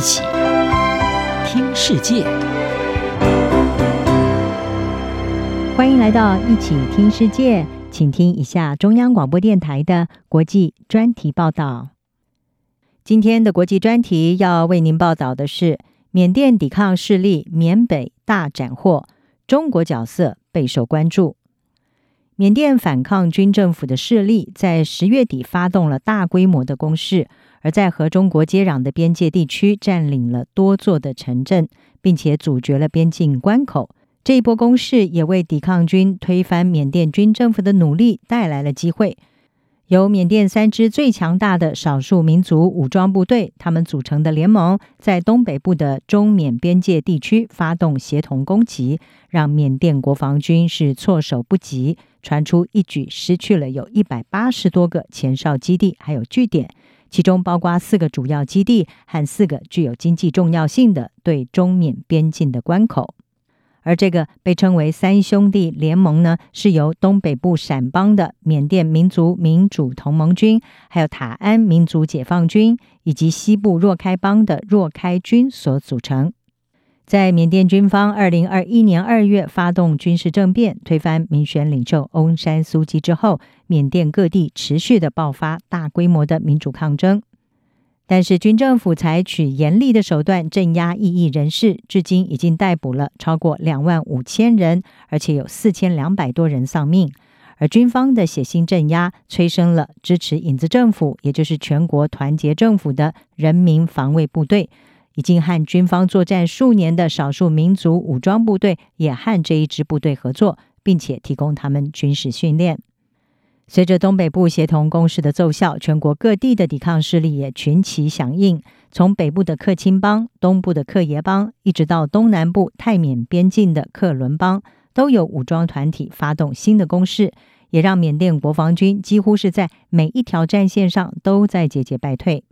一起听世界，欢迎来到一起听世界，请听一下中央广播电台的国际专题报道。今天的国际专题要为您报道的是缅甸抵抗势力缅北大斩获，中国角色备受关注。缅甸反抗军政府的势力在十月底发动了大规模的攻势，而在和中国接壤的边界地区占领了多座的城镇，并且阻绝了边境关口。这一波攻势也为抵抗军推翻缅甸军政府的努力带来了机会。由缅甸三支最强大的少数民族武装部队，他们组成的联盟，在东北部的中缅边界地区发动协同攻击，让缅甸国防军是措手不及。传出一举失去了有一百八十多个前哨基地，还有据点，其中包括四个主要基地和四个具有经济重要性的对中缅边境的关口。而这个被称为“三兄弟联盟”呢，是由东北部陕邦的缅甸民族民主同盟军，还有塔安民族解放军，以及西部若开邦的若开军所组成。在缅甸军方二零二一年二月发动军事政变，推翻民选领袖翁山苏姬之后，缅甸各地持续的爆发大规模的民主抗争。但是军政府采取严厉的手段镇压异议人士，至今已经逮捕了超过两万五千人，而且有四千两百多人丧命。而军方的血腥镇压，催生了支持影子政府，也就是全国团结政府的人民防卫部队。已经和军方作战数年的少数民族武装部队也和这一支部队合作，并且提供他们军事训练。随着东北部协同攻势的奏效，全国各地的抵抗势力也群起响应。从北部的克钦邦、东部的克爷邦，一直到东南部泰缅边境的克伦邦，都有武装团体发动新的攻势，也让缅甸国防军几乎是在每一条战线上都在节节败退。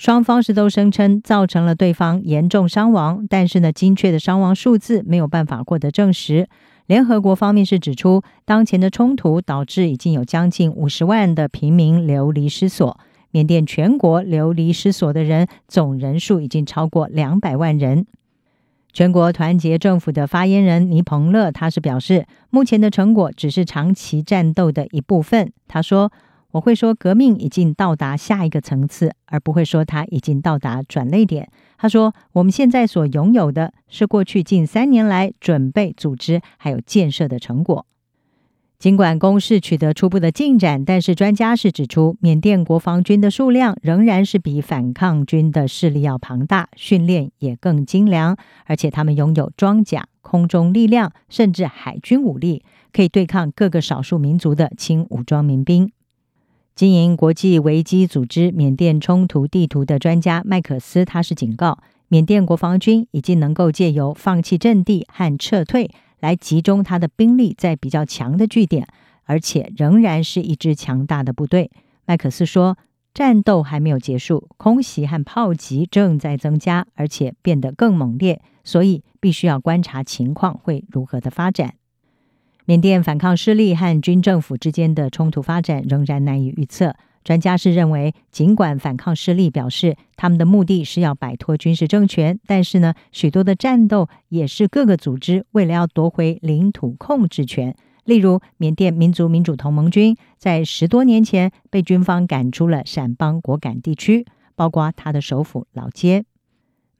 双方是都声称造成了对方严重伤亡，但是呢，精确的伤亡数字没有办法获得证实。联合国方面是指出，当前的冲突导致已经有将近五十万的平民流离失所。缅甸全国流离失所的人总人数已经超过两百万人。全国团结政府的发言人尼彭勒他是表示，目前的成果只是长期战斗的一部分。他说。我会说，革命已经到达下一个层次，而不会说它已经到达转捩点。他说，我们现在所拥有的是过去近三年来准备、组织还有建设的成果。尽管攻势取得初步的进展，但是专家是指出，缅甸国防军的数量仍然是比反抗军的势力要庞大，训练也更精良，而且他们拥有装甲、空中力量，甚至海军武力，可以对抗各个少数民族的轻武装民兵。经营国际危机组织缅甸冲突地图的专家麦克斯，他是警告，缅甸国防军已经能够借由放弃阵地和撤退，来集中他的兵力在比较强的据点，而且仍然是一支强大的部队。麦克斯说，战斗还没有结束，空袭和炮击正在增加，而且变得更猛烈，所以必须要观察情况会如何的发展。缅甸反抗势力和军政府之间的冲突发展仍然难以预测。专家是认为，尽管反抗势力表示他们的目的是要摆脱军事政权，但是呢，许多的战斗也是各个组织为了要夺回领土控制权。例如，缅甸民族民主同盟军在十多年前被军方赶出了陕邦果敢地区，包括他的首府老街。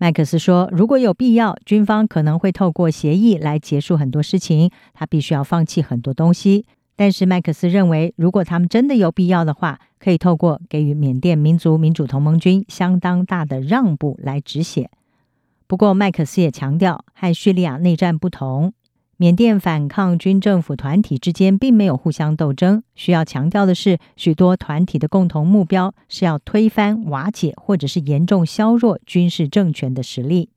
麦克斯说：“如果有必要，军方可能会透过协议来结束很多事情。他必须要放弃很多东西。但是麦克斯认为，如果他们真的有必要的话，可以透过给予缅甸民族民主同盟军相当大的让步来止血。不过，麦克斯也强调，和叙利亚内战不同。”缅甸反抗军政府团体之间并没有互相斗争。需要强调的是，许多团体的共同目标是要推翻、瓦解或者是严重削弱军事政权的实力。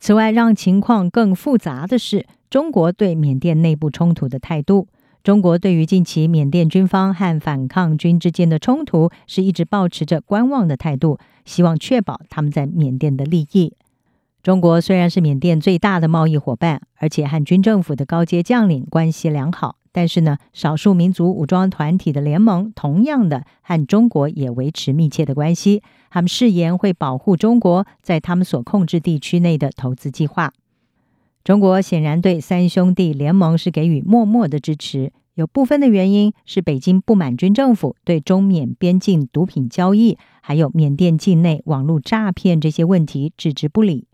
此外，让情况更复杂的是中国对缅甸内部冲突的态度。中国对于近期缅甸军方和反抗军之间的冲突，是一直保持着观望的态度，希望确保他们在缅甸的利益。中国虽然是缅甸最大的贸易伙伴，而且和军政府的高阶将领关系良好，但是呢，少数民族武装团体的联盟同样的和中国也维持密切的关系。他们誓言会保护中国在他们所控制地区内的投资计划。中国显然对三兄弟联盟是给予默默的支持。有部分的原因是北京不满军政府对中缅边境毒品交易，还有缅甸境内网络诈骗这些问题置之不理。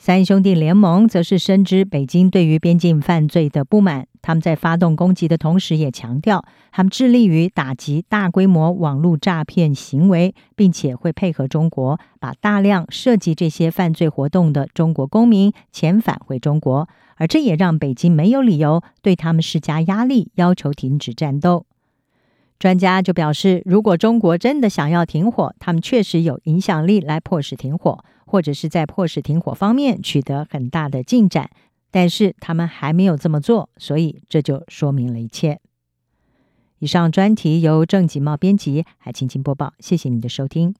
三兄弟联盟则是深知北京对于边境犯罪的不满，他们在发动攻击的同时，也强调他们致力于打击大规模网络诈骗行为，并且会配合中国，把大量涉及这些犯罪活动的中国公民遣返回中国，而这也让北京没有理由对他们施加压力，要求停止战斗。专家就表示，如果中国真的想要停火，他们确实有影响力来迫使停火。或者是在迫使停火方面取得很大的进展，但是他们还没有这么做，所以这就说明了一切。以上专题由郑锦茂编辑，还请请播报，谢谢你的收听。